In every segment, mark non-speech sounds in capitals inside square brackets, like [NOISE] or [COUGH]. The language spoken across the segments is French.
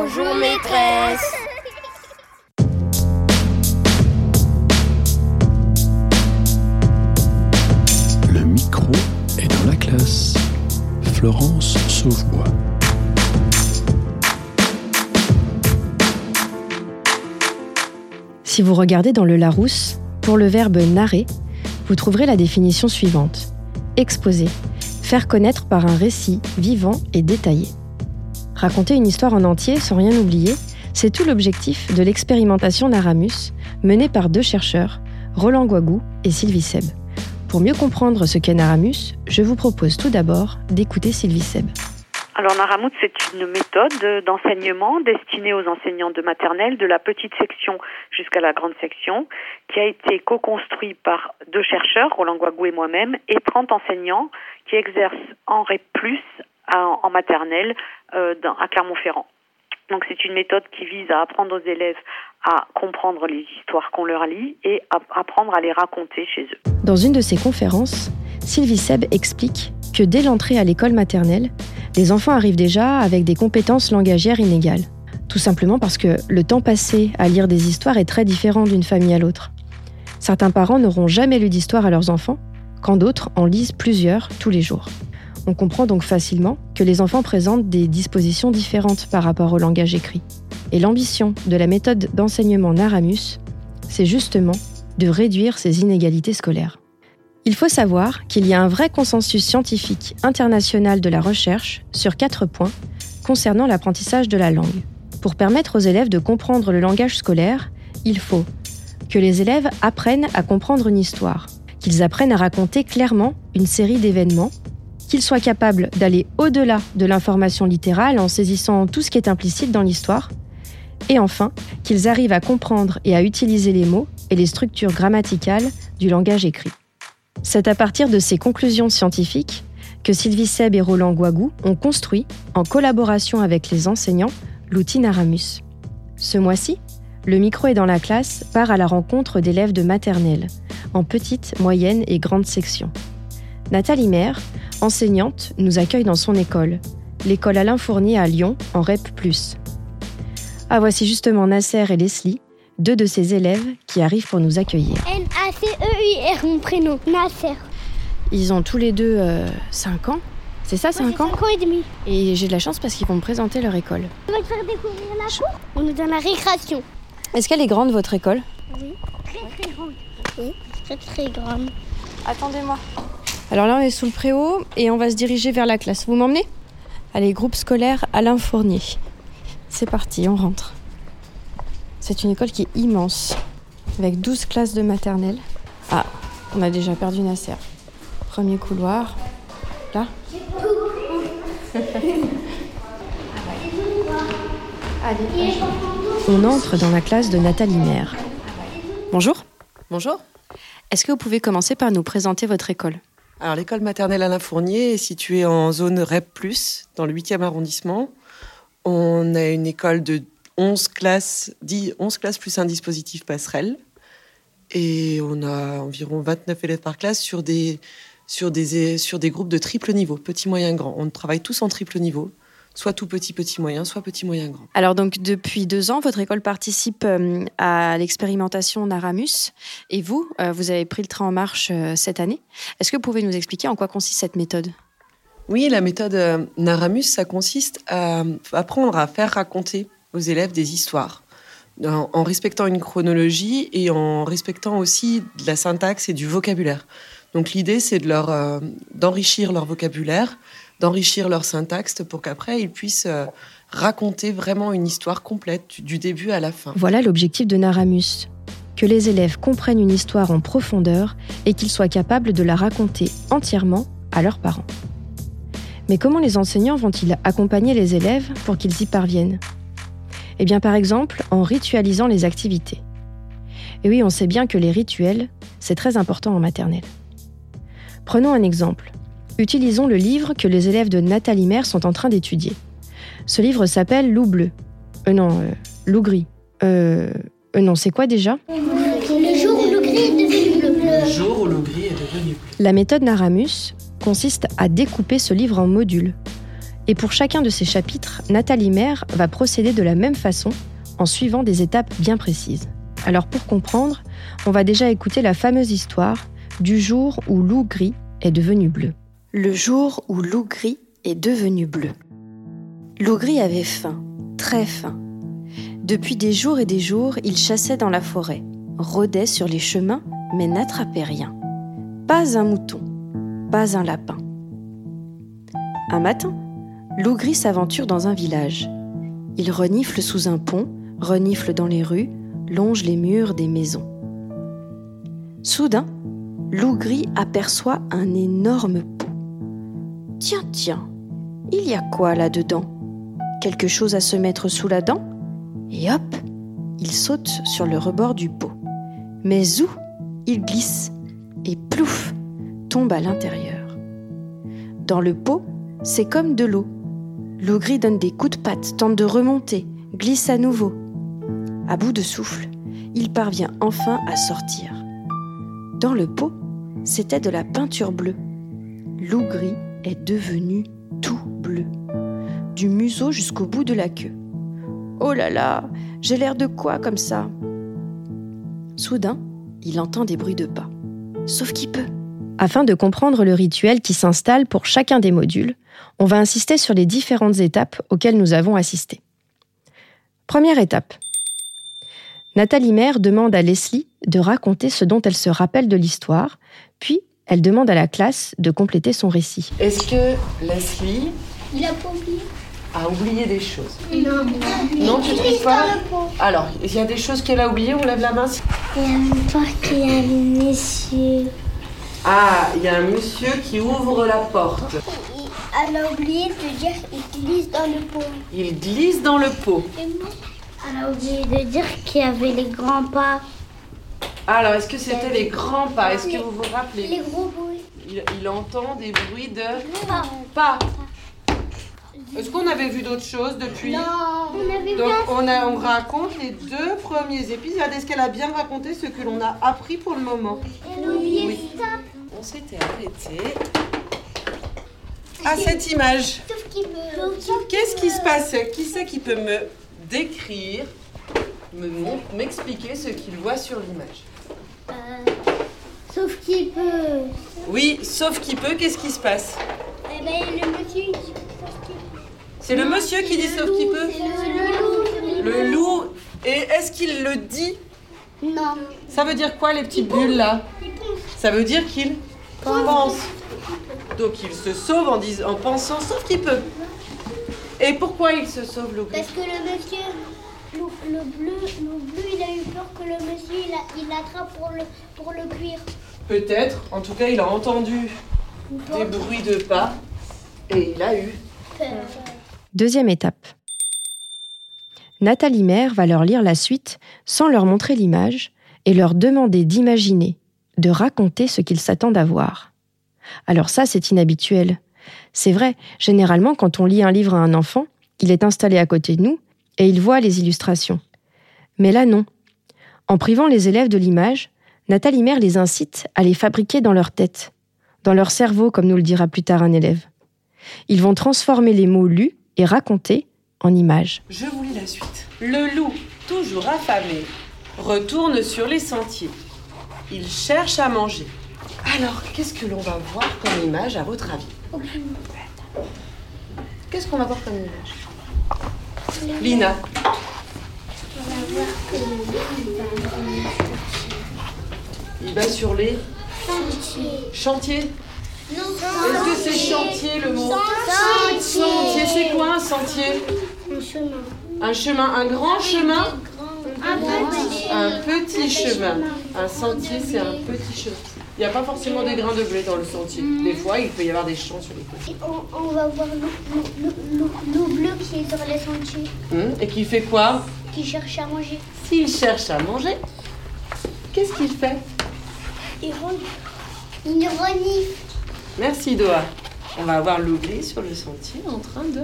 Bonjour maîtresse. Le micro est dans la classe. Florence Sauvebois. Si vous regardez dans le Larousse, pour le verbe narrer, vous trouverez la définition suivante. Exposer, faire connaître par un récit vivant et détaillé. Raconter une histoire en entier sans rien oublier, c'est tout l'objectif de l'expérimentation Naramus, menée par deux chercheurs, Roland Guagou et Sylvie Seb. Pour mieux comprendre ce qu'est Naramus, je vous propose tout d'abord d'écouter Sylvie Seb. Alors Naramout, c'est une méthode d'enseignement destinée aux enseignants de maternelle de la petite section jusqu'à la grande section, qui a été co-construit par deux chercheurs, Roland Guagou et moi-même, et 30 enseignants qui exercent en REP+, en, maternelle, euh, à Clermont-Ferrand. Donc c'est une méthode qui vise à apprendre aux élèves à comprendre les histoires qu'on leur lit et à apprendre à les raconter chez eux. Dans une de ses conférences, Sylvie Seb explique que dès l'entrée à l'école maternelle, les enfants arrivent déjà avec des compétences langagières inégales. Tout simplement parce que le temps passé à lire des histoires est très différent d'une famille à l'autre. Certains parents n'auront jamais lu d'histoire à leurs enfants, quand d'autres en lisent plusieurs tous les jours. On comprend donc facilement que les enfants présentent des dispositions différentes par rapport au langage écrit. Et l'ambition de la méthode d'enseignement Naramus, c'est justement de réduire ces inégalités scolaires. Il faut savoir qu'il y a un vrai consensus scientifique international de la recherche sur quatre points concernant l'apprentissage de la langue. Pour permettre aux élèves de comprendre le langage scolaire, il faut que les élèves apprennent à comprendre une histoire, qu'ils apprennent à raconter clairement une série d'événements, qu'ils soient capables d'aller au-delà de l'information littérale en saisissant tout ce qui est implicite dans l'histoire, et enfin qu'ils arrivent à comprendre et à utiliser les mots et les structures grammaticales du langage écrit. C'est à partir de ces conclusions scientifiques que Sylvie Seb et Roland Guagou ont construit, en collaboration avec les enseignants, l'outil Naramus. Ce mois-ci, le micro est dans la classe part à la rencontre d'élèves de maternelle, en petite, moyenne et grande section. Nathalie Maire, enseignante, nous accueille dans son école, l'école Alain Fournier à Lyon, en REP. Ah, voici justement Nasser et Leslie, deux de ses élèves qui arrivent pour nous accueillir. N-A-C-E-I-R, mon prénom, Nasser. Ils ont tous les deux 5 ans. C'est ça, 5 ans 5 ans et demi. Et j'ai de la chance parce qu'ils vont me présenter leur école. On va te faire découvrir la cour. On est dans la récréation? Est-ce qu'elle est grande, votre école? Oui, très très grande. Oui, très très grande. Attendez-moi. Alors là, on est sous le préau et on va se diriger vers la classe. Vous m'emmenez? Allez, groupe scolaire Alain Fournier. C'est parti, on rentre. C'est une école qui est immense, avec 12 classes de maternelle. Ah, on a déjà perdu Nasser. Premier couloir. Là Allez. [LAUGHS] On entre dans la classe de Nathalie Maire. Bonjour. Bonjour. Est-ce que vous pouvez commencer par nous présenter votre école? Alors, l'école maternelle Alain Fournier est située en zone REP, dans le 8e arrondissement. On a une école de 11 classes, 10, 11 classes plus un dispositif passerelle. Et on a environ 29 élèves par classe sur des, sur des, sur des groupes de triple niveau, petit, moyen, grand. On travaille tous en triple niveau, soit tout petit, petit, moyen, soit petit, moyen, grand. Alors donc depuis deux ans, votre école participe euh, à l'expérimentation Naramus et vous, euh, vous avez pris le train en marche euh, cette année. Est-ce que vous pouvez nous expliquer en quoi consiste cette méthode? Oui, la méthode Naramus, ça consiste à apprendre à faire raconter aux élèves des histoires en, en respectant une chronologie et en respectant aussi de la syntaxe et du vocabulaire. Donc l'idée, c'est de leur euh, d'enrichir leur vocabulaire, d'enrichir leur syntaxe pour qu'après ils puissent euh, raconter vraiment une histoire complète du, du début à la fin. Voilà l'objectif de Naramus. Que les élèves comprennent une histoire en profondeur et qu'ils soient capables de la raconter entièrement à leurs parents. Mais comment les enseignants vont-ils accompagner les élèves pour qu'ils y parviennent? Eh bien par exemple en ritualisant les activités. Et oui, on sait bien que les rituels, c'est très important en maternelle. Prenons un exemple. Utilisons le livre que les élèves de Nathalie Maire sont en train d'étudier. Ce livre s'appelle Loup bleu. Euh non, euh, loup gris. Euh, euh non, c'est quoi déjà? Le jour où le gris est devenu bleu. Le jour où le gris est devenu bleu. La méthode Naramus consiste à découper ce livre en modules. Et pour chacun de ces chapitres, Nathalie Maire va procéder de la même façon en suivant des étapes bien précises. Alors pour comprendre, on va déjà écouter la fameuse histoire du jour où loup gris est devenu bleu. Le jour où loup gris est devenu bleu. Loup gris avait faim, très faim. Depuis des jours et des jours, il chassait dans la forêt, rôdait sur les chemins, mais n'attrapait rien. Pas un mouton, pas un lapin. Un matin, Loup gris s'aventure dans un village. Il renifle sous un pont, renifle dans les rues, longe les murs des maisons. Soudain, Loup gris aperçoit un énorme. Tiens, tiens, il y a quoi là-dedans? Quelque chose à se mettre sous la dent? Et hop, il saute sur le rebord du pot. Mais où Il glisse et plouf, tombe à l'intérieur. Dans le pot, c'est comme de l'eau. Loup gris donne des coups de patte, tente de remonter, glisse à nouveau. À bout de souffle, il parvient enfin à sortir. Dans le pot, c'était de la peinture bleue. Loup gris est devenu tout bleu, du museau jusqu'au bout de la queue. Oh là là, j'ai l'air de quoi comme ça? Soudain, il entend des bruits de pas. Sauf qu'il peut. Afin de comprendre le rituel qui s'installe pour chacun des modules, on va insister sur les différentes étapes auxquelles nous avons assisté. Première étape. Nathalie Mère demande à Leslie de raconter ce dont elle se rappelle de l'histoire, puis elle demande à la classe de compléter son récit. Est-ce que Leslie Il a pas oublié a oublié des choses? Non. Non, tu trouves pas? Alors, il y a des choses qu'elle a oubliées, on lève la main. Il y a une porte qu'il y a un monsieur. Ah, il y a un monsieur qui ouvre la porte. Elle a oublié de dire qu'il glisse dans le pot. Il glisse dans le pot. Elle a oublié de dire qu'il y avait les grands pas. Alors, est-ce que c'était les grands pas? Est-ce que vous vous rappelez? Les gros bruits. il, il entend des bruits de Pas. pas. Est-ce qu'on avait vu d'autres choses depuis? On avait Donc on, a, on raconte les deux premiers épisodes. Est-ce qu'elle a bien raconté ce que l'on a appris pour le moment? Oui. ça. On s'était arrêté à cette image. Qu'est-ce qui se passait Qui c'est qui peut me décrire, me m'expliquer ce qu'il voit sur l'image? Euh, sauf qu'il peut. Oui, sauf qui peut, qu'est-ce qui se passe Eh ben, le monsieur, il dit sauf qu'il peut. C'est le monsieur qui dit sauf qui peut le loup. Le loup. Et est-ce qu'il le dit Non. Ça veut dire quoi les petites bulles là. Ça veut dire qu'il pense. Donc il se sauve en, dis- en pensant sauf qu'il peut. Et pourquoi il se sauve le Parce que le monsieur, le, le bleu, le bleu, il a eu peur que le monsieur, il, a- il l'attrape pour le, pour le cuire. Peut-être. En tout cas, il a entendu des bruits de pas et il a eu. Peur. Deuxième étape. Nathalie Mère va leur lire la suite sans leur montrer l'image et leur demander d'imaginer, de raconter ce qu'ils s'attendent à voir. Alors ça, c'est inhabituel. C'est vrai, généralement, quand on lit un livre à un enfant, il est installé à côté de nous et il voit les illustrations. Mais là, non. En privant les élèves de l'image, Nathalie Mère les incite à les fabriquer dans leur tête, dans leur cerveau, comme nous le dira plus tard un élève. Ils vont transformer les mots lus et racontés en images. Je vous lis la suite. Le loup, toujours affamé, retourne sur les sentiers. Il cherche à manger. Alors, qu'est-ce que l'on va voir comme image à votre avis? Qu'est-ce qu'on va voir comme image? Lina, il va sur les chantiers. Est-ce que c'est chantier le mot Sentier, c'est quoi un sentier Un chemin. Un chemin, un grand chemin Un petit. Un petit chemin. Un sentier, c'est un petit chemin. Il n'y a pas forcément des grains de blé dans le sentier. Des fois, il peut y avoir des champs sur les côtés. On, on va voir l'eau- l'eau l'eau- l'eau bleue qui est sur les sentiers, Hum, Et qui fait quoi qui cherche à manger. S'il cherche à manger, qu'est-ce qu'il fait Il renifle. Il renifle. Merci Doha. On va avoir l'oubli sur le sentier en train de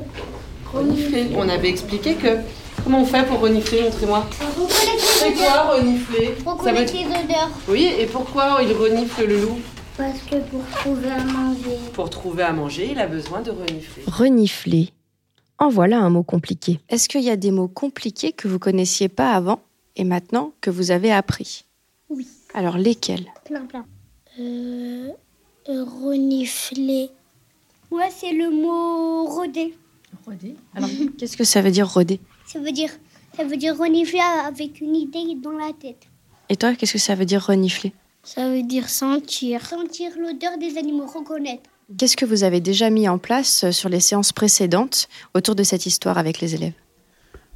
renifler. On avait expliqué que. Comment on fait pour renifler Montrez-moi. C'est les quoi odeurs. renifler? On Ça veut collecte les odeurs? Oui, et pourquoi il renifle le loup? Parce que pour trouver à manger. Pour trouver à manger, il a besoin de renifler. Renifler. En voilà un mot compliqué. Est-ce qu'il y a des mots compliqués que vous connaissiez pas avant et maintenant que vous avez appris? Oui. Alors lesquels? Plein, plein. Euh, euh, renifler. Ouais, c'est le mot rôder. Rôder. Alors qu'est-ce que ça veut dire rôder Ça veut dire, ça veut dire renifler avec une idée dans la tête. Et toi, qu'est-ce que ça veut dire renifler? Ça veut dire sentir. Sentir l'odeur des animaux, reconnaître. Qu'est-ce que vous avez déjà mis en place sur les séances précédentes autour de cette histoire avec les élèves?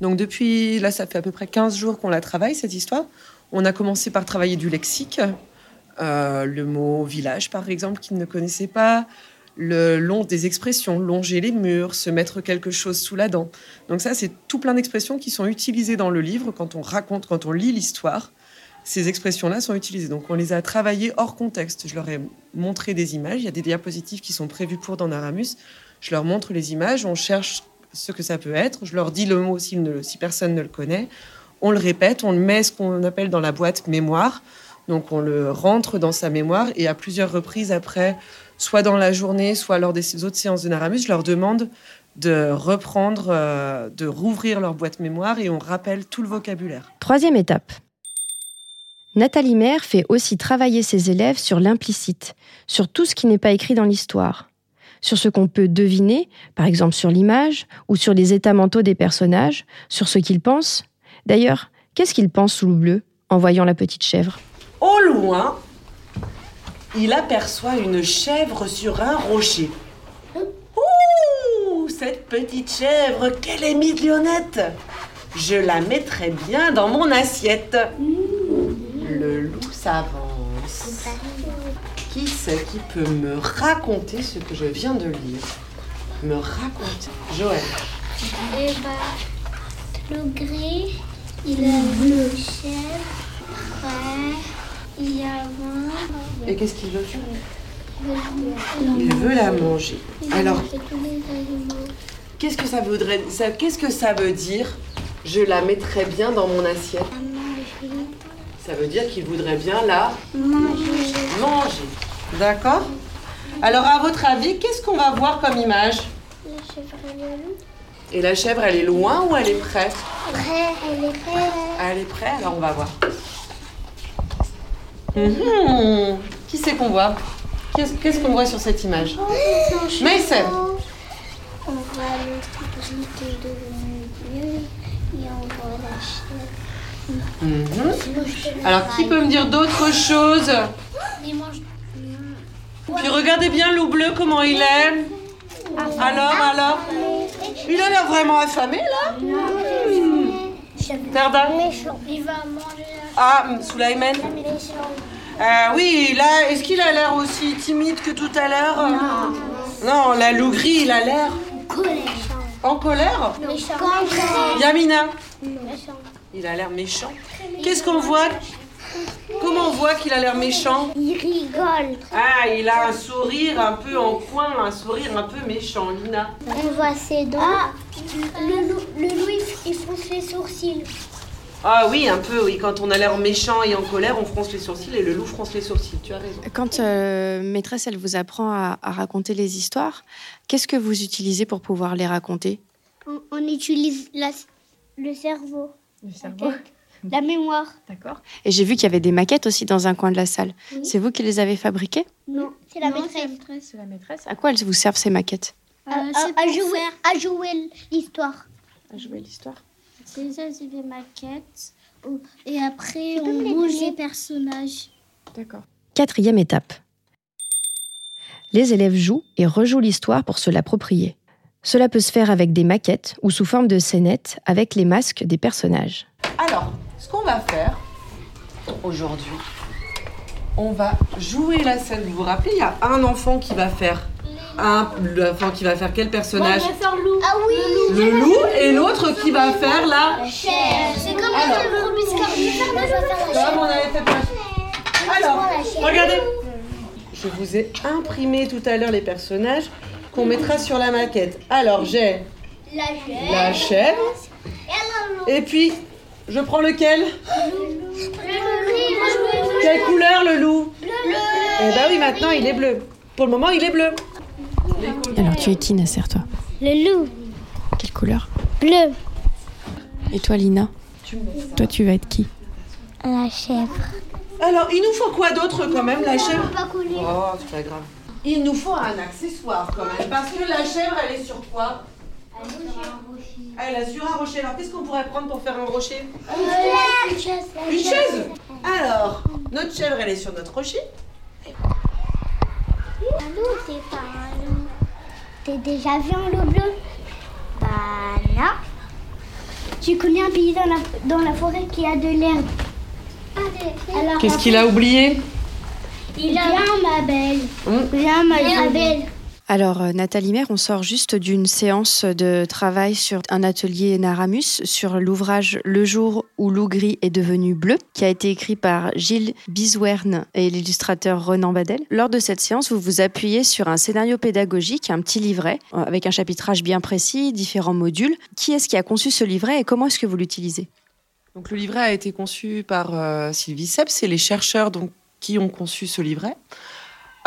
Donc depuis, là, ça fait à peu près 15 jours qu'on la travaille, cette histoire. On a commencé par travailler du lexique, euh, le mot village, par exemple, qu'ils ne connaissaient pas, le long des expressions, longer les murs, se mettre quelque chose sous la dent. Donc ça, c'est tout plein d'expressions qui sont utilisées dans le livre quand on raconte, quand on lit l'histoire. Ces expressions-là sont utilisées. Donc on les a travaillées hors contexte. Je leur ai montré des images. Il y a des diapositives qui sont prévues pour dans Aramus. Je leur montre les images. On cherche ce que ça peut être. Je leur dis le mot si, si personne ne le connaît. On le répète. On le met ce qu'on appelle dans la boîte mémoire. Donc on le rentre dans sa mémoire et à plusieurs reprises après, soit dans la journée, soit lors des autres séances de Naramus, je leur demande de reprendre, euh, de rouvrir leur boîte mémoire et on rappelle tout le vocabulaire. Troisième étape. Nathalie Maire fait aussi travailler ses élèves sur l'implicite, sur tout ce qui n'est pas écrit dans l'histoire, sur ce qu'on peut deviner, par exemple sur l'image, ou sur les états mentaux des personnages, sur ce qu'ils pensent. D'ailleurs, qu'est-ce qu'ils pensent sous le bleu en voyant la petite chèvre? Au loin, il aperçoit une chèvre sur un rocher. Ouh, cette petite chèvre, qu'elle est mignonnette Je la mettrai bien dans mon assiette. Le loup s'avance. Qui c'est qui peut me raconter ce que je viens de lire? Me raconter. Joël. Et bah, le gris, il a le chèvre. Ouais, il y a un. Et qu'est-ce qu'il veut faire Il veut la manger. Alors, qu'est-ce que ça voudrait ça, Qu'est-ce que ça veut dire Je la mettrai bien dans mon assiette. Ça veut dire qu'il voudrait bien la Manger. manger. D'accord Alors, à votre avis, qu'est-ce qu'on va voir comme image La chèvre et le loup. Et la chèvre, elle est loin ou elle est près? Prêt, elle est prête. Elle est près, alors on va voir. Mhm. Qui c'est qu'on voit Qu'est-ce qu'on voit sur cette image Mason On voit qui est et on voit la chèvre. Mhm. Alors, qui peut me dire d'autres choses mange. Puis regardez bien loup bleu, comment il est. Alors, alors Il a l'air vraiment affamé, là Méchant. Il va manger Ah, Souleyman la. Euh, oui, là, est-ce qu'il a l'air aussi timide que tout à l'heure? Non, la loup gris, il a l'air Colère. en colère? Méchant. Yamina, Méchant. il a l'air méchant. Qu'est-ce qu'on voit? Comment on voit qu'il a l'air méchant? Il rigole. Ah, il a un sourire un peu en coin, un sourire un peu méchant, Lina. On voit ses dents. le loup, le loup il, il fronce les sourcils. Ah oui, un peu, oui. Quand on a l'air méchant et en colère, on fronce les sourcils et le loup fronce les sourcils. Tu as raison. Quand euh, maîtresse, elle vous apprend à, à raconter les histoires, qu'est-ce que vous utilisez pour pouvoir les raconter? On, on utilise la- le cerveau, Le la mémoire. D'accord. Et j'ai vu qu'il y avait des maquettes aussi dans un coin de la salle. Oui. C'est vous qui les avez fabriquées? Non, c'est la maîtresse. C'est la maîtresse. À quoi elles vous servent ces maquettes? À, à- à jouer, à jouer l'histoire. À jouer l'histoire. Déjà, c'est des maquettes. Et après, on bouge les personnages. D'accord. Quatrième étape. Les élèves jouent et rejouent l'histoire pour se l'approprier. Cela peut se faire avec des maquettes ou sous forme de scénettes avec les masques des personnages. Alors, ce qu'on va faire aujourd'hui, on va jouer la scène. Vous vous rappelez, il y a un enfant qui va faire un, l'enfant qui va faire quel personnage faire loup. Ah oui Le loup et l'autre qui va faire la. C'est comme Alors. le la- je vais faire la Comme on avait fait pas- Alors, regardez. Je vous ai imprimé tout à l'heure les personnages qu'on mettra sur la maquette. Alors, j'ai La chèvre. la chèvre. Et puis, je prends lequel Le veux Quelle couleur le loup le Eh ben oui, maintenant il est bleu. Pour le moment, il est bleu. Alors, tu es qui, Nasser, toi Le loup. Quelle couleur Bleu. Et toi, Lina Toi, tu vas être qui La chèvre. Alors, il nous faut quoi d'autre quand même, la chèvre Pas couler. Oh, c'est pas grave. Il nous faut un accessoire quand même, parce que la chèvre, elle est sur quoi Elle est sur un rocher. Alors, qu'est-ce qu'on pourrait prendre pour faire un rocher Une chaise. Une chaise Alors, notre chèvre, elle est sur notre rocher. Un loup, c'est pas un loup. T'as déjà vu un loup bleu Bah non. Tu connais un pays dans la, dans la forêt qui a de l'herbe Qu'est-ce qu'il a oublié? Il a... Viens, ma belle. Hum. Viens, ma belle. Alors, euh, Nathalie Maire, on sort juste d'une séance de travail sur un atelier Naramus sur l'ouvrage Le jour où loup gris est devenu bleu, qui a été écrit par Gilles Biswern et l'illustrateur Renan Badel. Lors de cette séance, vous vous appuyez sur un scénario pédagogique, un petit livret, euh, avec un chapitrage bien précis, différents modules. Qui est-ce qui a conçu ce livret et comment est-ce que vous l'utilisez? Donc le livret a été conçu par euh, Sylvie Sepp, c'est les chercheurs donc, qui ont conçu ce livret.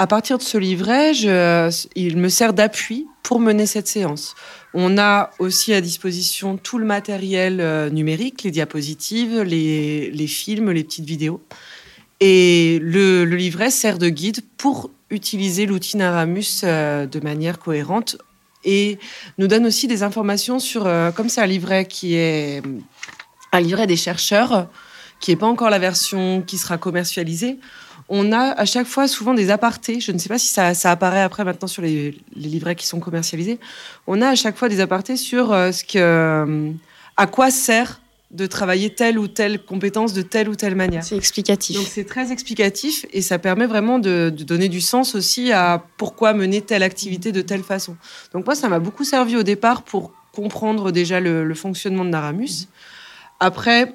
À partir de ce livret, je- il me sert d'appui pour mener cette séance. On a aussi à disposition tout le matériel euh, numérique, les diapositives, les, films, les petites vidéos. Et le, le livret sert de guide pour utiliser l'outil Naramus euh, de manière cohérente et nous donne aussi des informations sur, euh, comme c'est un livret qui est un livret des chercheurs, qui n'est pas encore la version qui sera commercialisée. On a à chaque fois souvent des apartés. Je ne sais pas si ça, ça apparaît après maintenant sur les, les livrets qui sont commercialisés. On a à chaque fois des apartés sur euh, ce que, euh, à quoi sert de travailler telle ou telle compétence de telle ou telle manière. C'est explicatif. Donc c'est très explicatif et ça permet vraiment de, de donner du sens aussi à pourquoi mener telle activité de telle façon. Donc moi, ça m'a beaucoup servi au départ pour comprendre déjà le, le fonctionnement de Naramus. Après,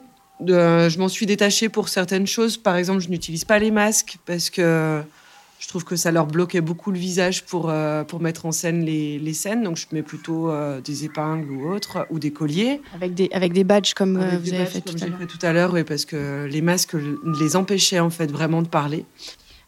euh, je m'en suis détachée pour certaines choses. Par exemple, je n'utilise pas les masques parce que je trouve que ça leur bloquait beaucoup le visage pour, euh, pour mettre en scène les, les scènes. Donc je mets plutôt euh, des épingles ou autres, ou des colliers. Avec des, avec des badges comme Avec vous avez badges, fait tout à j'ai l'heure. fait tout à l'heure, oui, parce que les masques les empêchaient en fait vraiment de parler.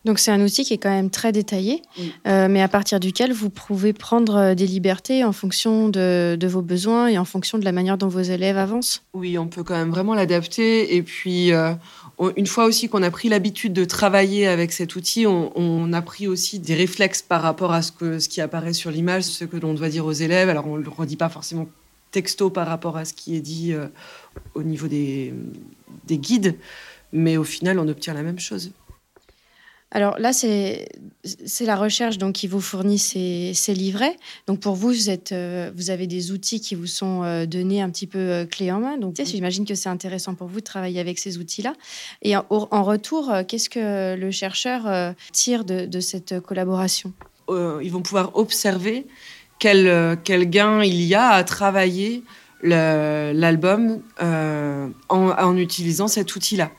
Donc c'est un outil qui est quand même très détaillé, Oui. euh, mais à partir duquel vous pouvez prendre euh, des libertés en fonction de, de vos besoins et en fonction de la manière dont vos élèves avancent. Oui, on peut quand même vraiment l'adapter. Et puis, euh, on- une fois aussi qu'on a pris l'habitude de travailler avec cet outil, on, on a pris aussi des réflexes par rapport à ce, que, ce qui apparaît sur l'image, ce que l'on doit dire aux élèves. Alors, on ne le redit pas forcément texto par rapport à ce qui est dit euh, au niveau des, des guides, mais au final, on obtient la même chose. Alors là, c'est la recherche donc qui vous fournit ces, livrets. Donc pour vous, euh, vous avez des outils qui vous sont euh, donnés un petit peu euh, clé en main. Donc j'imagine que c'est intéressant pour vous de travailler avec ces outils-là. Et en, retour, euh, qu'est-ce que le chercheur tire de, cette collaboration? Ils vont pouvoir observer quel, gain il y a à travailler le- l'album euh, en, utilisant cet outil-là.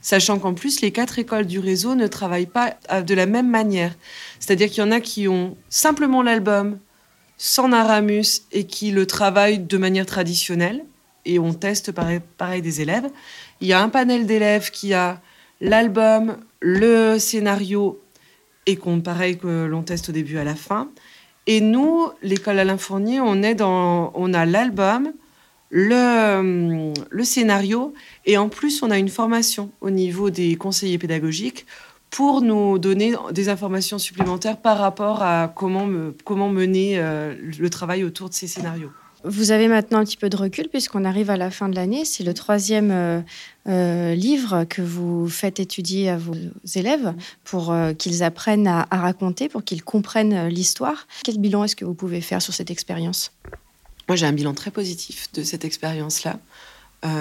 Sachant qu'en plus, les quatre écoles du réseau ne travaillent pas euh, de la même manière. C'est-à-dire qu'il y en a qui ont simplement l'album sans Naramus et qui le travaillent de manière traditionnelle. Et on teste pareil, pareil des élèves. Il y a un panel d'élèves qui a l'album, le scénario et qu'on pareil que l'on teste au début à la fin. Et nous, l'école Alain Fournier, on est dans, on a l'album, le, scénario et en plus on a une formation au niveau des conseillers pédagogiques pour nous donner des informations supplémentaires par rapport à comment, me- comment mener euh, le travail autour de ces scénarios. Vous avez maintenant un petit peu de recul puisqu'on arrive à la fin de l'année. C'est le troisième euh, euh, livre que vous faites étudier à vos élèves pour euh, qu'ils apprennent à, raconter, pour qu'ils comprennent l'histoire. Quel bilan est-ce que vous pouvez faire sur cette expérience? Moi, j'ai un bilan très positif de cette expérience-là.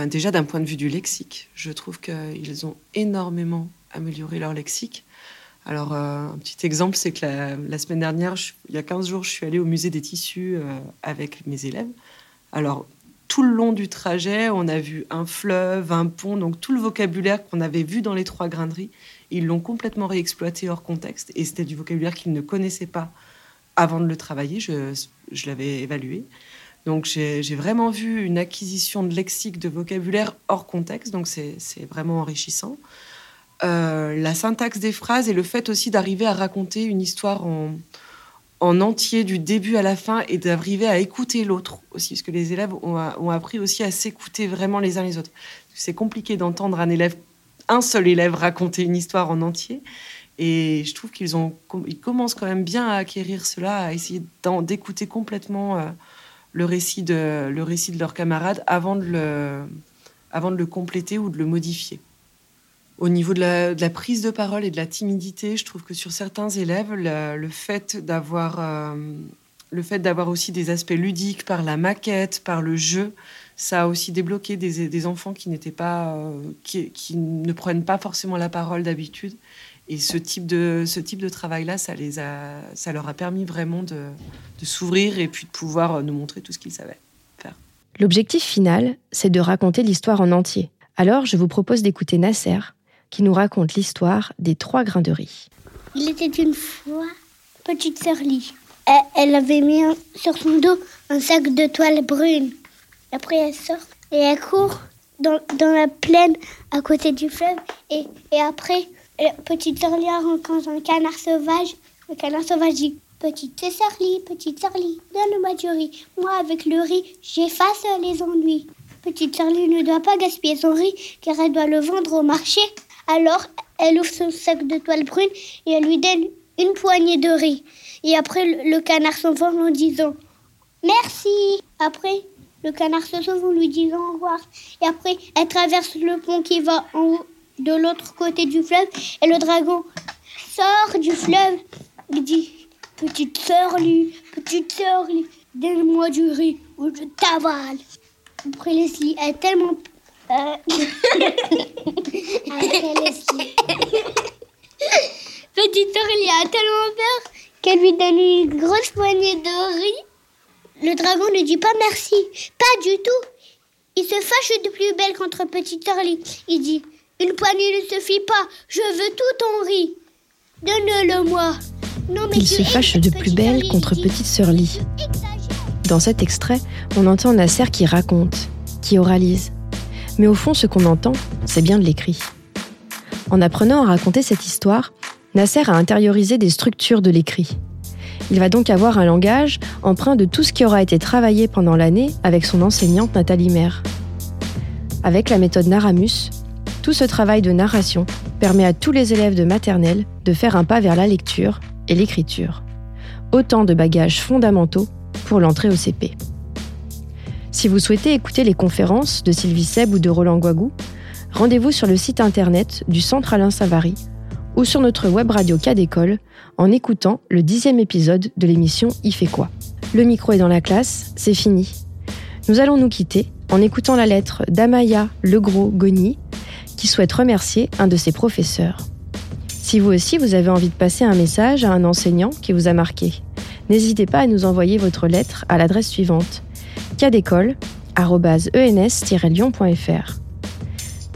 Déjà, d'un point de vue du lexique, je trouve qu'ils ont énormément amélioré leur lexique. Alors, euh, un petit exemple, c'est que la, semaine dernière, il y a 15 jours, je suis allée au musée des tissus euh, avec mes élèves. Alors, tout le long du trajet, on a vu un fleuve, un pont, donc tout le vocabulaire qu'on avait vu dans les trois graineries, ils l'ont complètement réexploité hors contexte. Et c'était du vocabulaire qu'ils ne connaissaient pas avant de le travailler. Je, l'avais évalué. Donc j'ai vraiment vu une acquisition de lexique, de vocabulaire hors contexte, donc c'est vraiment enrichissant. Euh, la syntaxe des phrases et le fait aussi d'arriver à raconter une histoire en, en entier du début à la fin et d'arriver à écouter l'autre aussi, parce que les élèves ont, appris aussi à s'écouter vraiment les uns les autres. C'est compliqué d'entendre un élève, un seul élève raconter une histoire en entier. Et je trouve qu'ils ont, ils commencent quand même bien à acquérir cela, à essayer d'écouter complètement euh, le récit de le récit de leurs camarades avant de le compléter ou de le modifier. Au niveau de la, prise de parole et de la timidité, je trouve que sur certains élèves, le, fait d'avoir euh, le fait d'avoir aussi des aspects ludiques par la maquette, par le jeu, ça a aussi débloqué des, enfants qui n'étaient pas, euh, qui, ne prennent pas forcément la parole d'habitude. Et ce type de, ce type de travail-là, ça, les a, ça leur a permis vraiment de, de s'ouvrir et puis de pouvoir nous montrer tout ce qu'ils savaient faire. L'objectif final, c'est de raconter l'histoire en entier. Alors, je vous propose d'écouter Nasser, qui nous raconte l'histoire des trois grains de riz. Il était une fois petite sœur Lee. Elle, avait mis sur son dos un sac de toile brune. Après, elle sort et elle court dans, la plaine à côté du fleuve. Et, et après, petite sœur Lee rencontre un canard sauvage. Le canard sauvage dit Petite sœur Lee, petite sœur Lee, donne-moi du riz. Moi, avec le riz, j'efface les ennuis. Petite sœur Lee ne doit pas gaspiller son riz car elle doit le vendre au marché. Alors, elle ouvre son sac de toile brune et elle lui donne une poignée de riz. Et après, le canard s'envole en disant Merci. Après, le canard se sauve en lui disant au revoir. Et après, elle traverse le pont qui va de l'autre côté du fleuve. Et le dragon sort du fleuve. Il dit Petite sœur, lui, petite sœur, lui, donne-moi du riz ou je t'avale. Après, Leslie est tellement. [LAUGHS] Petite sœur, il a tellement peur qu'elle lui donne une grosse poignée de riz. Le dragon ne dit pas merci, pas du tout. Il se fâche de plus belle contre Petite sœur. Il dit Une poignée ne suffit pas, je veux tout ton riz. Donne-le-moi. Il se fâche de plus belle contre Petite Sœur Lee. Dans cet extrait, on entend Nasser qui raconte, qui oralise. Mais au fond, ce qu'on entend, c'est bien de l'écrit. En apprenant à raconter cette histoire, Nasser a intériorisé des structures de l'écrit. Il va donc avoir un langage empreint de tout ce qui aura été travaillé pendant l'année avec son enseignante Nathalie Maire. Avec la méthode Naramus, tout ce travail de narration permet à tous les élèves de maternelle de faire un pas vers la lecture et l'écriture. Autant de bagages fondamentaux pour l'entrée au CP. Si vous souhaitez écouter les conférences de Sylvie Seb ou de Roland Guagou, rendez-vous sur le site internet du Centre Alain Savary ou sur notre web radio Cas d'école en écoutant le dixième épisode de l'émission Il fait quoi Le micro est dans la classe, c'est fini. Nous allons nous quitter en écoutant la lettre d'Amaya Legros-Goni qui souhaite remercier un de ses professeurs. Si vous aussi vous avez envie de passer un message à un enseignant qui vous a marqué, n'hésitez pas à nous envoyer votre lettre à l'adresse suivante cadécole.ens-lyon.fr.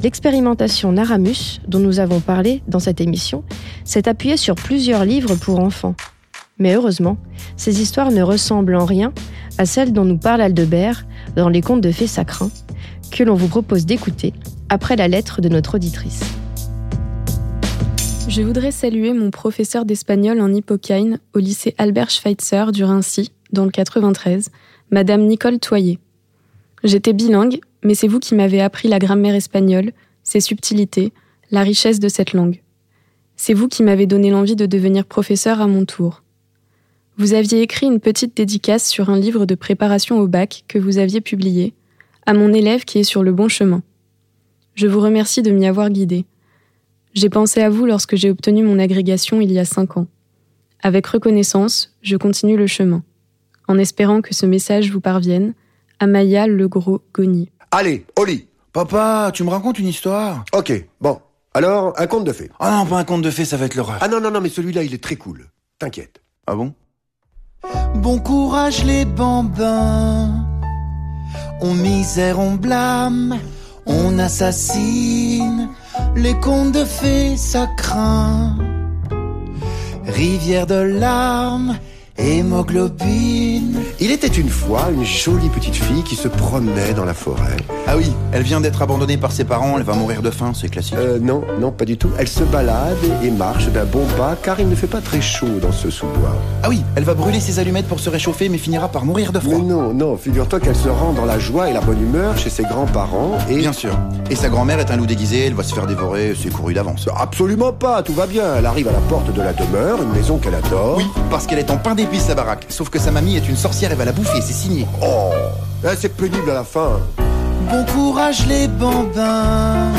L'expérimentation Naramus, dont nous avons parlé dans cette émission, s'est appuyée sur plusieurs livres pour enfants. Mais heureusement, ces histoires ne ressemblent en rien à celles dont nous parle Aldebert dans les contes de fées sacrins, que l'on vous propose d'écouter après la lettre de notre auditrice. Je voudrais saluer mon professeur d'espagnol en Hippocane au lycée Albert Schweitzer du Rincy, dans le 93, Madame Nicole Toyer. J'étais bilingue, mais c'est vous qui m'avez appris la grammaire espagnole, ses subtilités, la richesse de cette langue. C'est vous qui m'avez donné l'envie de devenir professeur à mon tour. Vous aviez écrit une petite dédicace sur un livre de préparation au bac que vous aviez publié, à mon élève qui est sur le bon chemin. Je vous remercie de m'y avoir guidé. J'ai pensé à vous lorsque j'ai obtenu mon agrégation il y a cinq ans. Avec reconnaissance, je continue le chemin en espérant que ce message vous parvienne. Amaya Legros-Goni. Allez, Oli Papa, tu me racontes une histoire? Ok, bon. Alors, un conte de fées. Ah non, pas un conte de fées, ça va être l'horreur. Ah non, non, non, mais celui-là, il est très cool. T'inquiète. Ah bon? Bon courage les bambins. On misère, on blâme, on assassine. Les contes de fées, ça craint. Rivière de larmes hémoglobine. Il était une fois une jolie petite fille qui se promenait dans la forêt. Ah oui, elle vient d'être abandonnée par ses parents, elle va mourir de faim, c'est classique. Euh, non, non, pas du tout. Elle se balade et marche d'un bon pas car il ne fait pas très chaud dans ce sous-bois. Ah oui, elle va brûler ses allumettes pour se réchauffer mais finira par mourir de froid. Mais non, non, figure-toi qu'elle se rend dans la joie et la bonne humeur chez ses grands-parents et... Bien sûr. Et sa grand-mère est un loup déguisé, elle va se faire dévorer, c'est couru d'avance. Absolument pas, tout va bien. Elle arrive à la porte de la demeure, une maison qu'elle adore. Oui, parce qu'elle est en pain d'épices sa baraque. Sauf que sa mamie est une sorcière et va la bouffer, c'est signé. Oh, là, c'est pénible à la fin. Bon courage les bambins.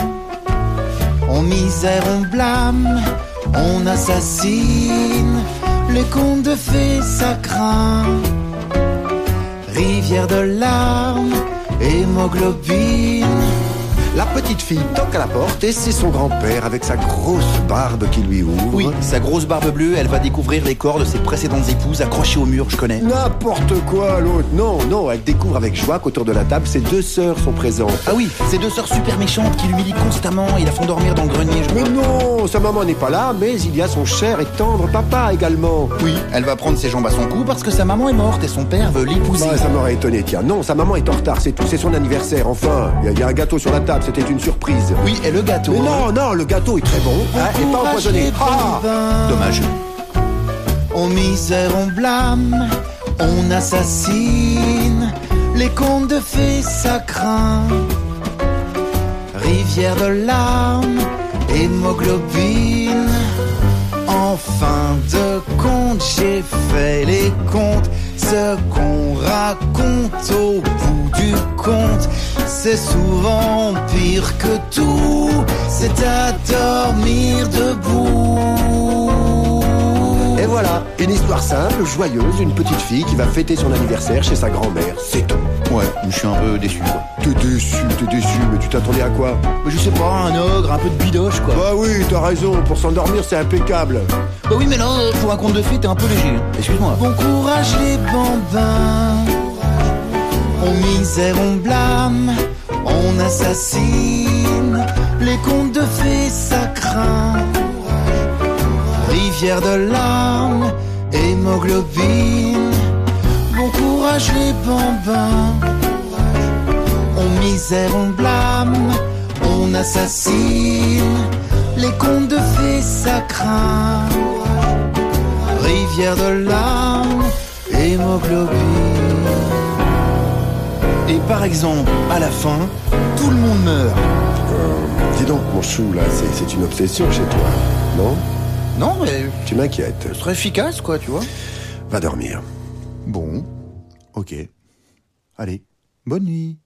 On misère, on blâme, on assassine. Les contes de fées, ça craint. Rivière de larmes, hémoglobine. La petite fille toque à la porte et c'est son grand-père avec sa grosse barbe qui lui ouvre. Oui, sa grosse barbe bleue, elle va découvrir les corps de ses précédentes épouses accrochées au mur, je connais. N'importe quoi, l'autre. Non, non, elle découvre avec joie qu'autour de la table, ses deux sœurs sont présentes. Ah oui, ces deux sœurs super méchantes qui l'humilient constamment et la font dormir dans le grenier. je Mais crois. non, sa maman n'est pas là, mais il y a son cher et tendre papa également. Oui, elle va prendre ses jambes à son cou parce que sa maman est morte et son père veut l'épouser. Bah, ça m'aurait étonné, tiens. Non, sa maman est en retard, c'est tout, c'est son anniversaire. Enfin, il y, a- il y a un gâteau sur la table, c'était une surprise. Oui, et le gâteau. Mais non, non, le gâteau est très bon, hein, et pas empoisonné. Ah. Dommage. On misère, on blâme, on assassine. Les contes de fées, ça craint. Rivière de larmes, hémoglobine. En fin de compte, j'ai fait les comptes. Ce qu'on raconte au bout du compte, c'est souvent pire que tout. C'est à dormir debout. Et voilà, une histoire simple, joyeuse, une petite fille qui va fêter son anniversaire chez sa grand-mère. C'est tout. Ouais, je suis un peu déçu, quoi. T'es déçu, t'es déçu, mais tu t'attendais à quoi? Mais je sais pas, un ogre, un peu de bidoche, quoi. Bah oui, t'as raison, pour s'endormir c'est impeccable. Bah oui, mais là, pour un conte de fées, t'es un peu léger. Excuse-moi. Bon courage les bambins. On misère, on blâme, on assassine. Les contes de fées, ça craint. Rivière de larmes, hémoglobine. Bon courage les bambins. On misère, on blâme, on assassine. Les contes de fées, ça craint. Rivière de larmes, hémoglobine. Et par exemple, à la fin, tout le monde meurt. Euh, dis donc, mon chou, là, c'est une obsession chez toi, non? Non, mais Tu m'inquiètes. ce serait efficace, quoi, tu vois. Va dormir. Bon, ok. Allez, bonne nuit.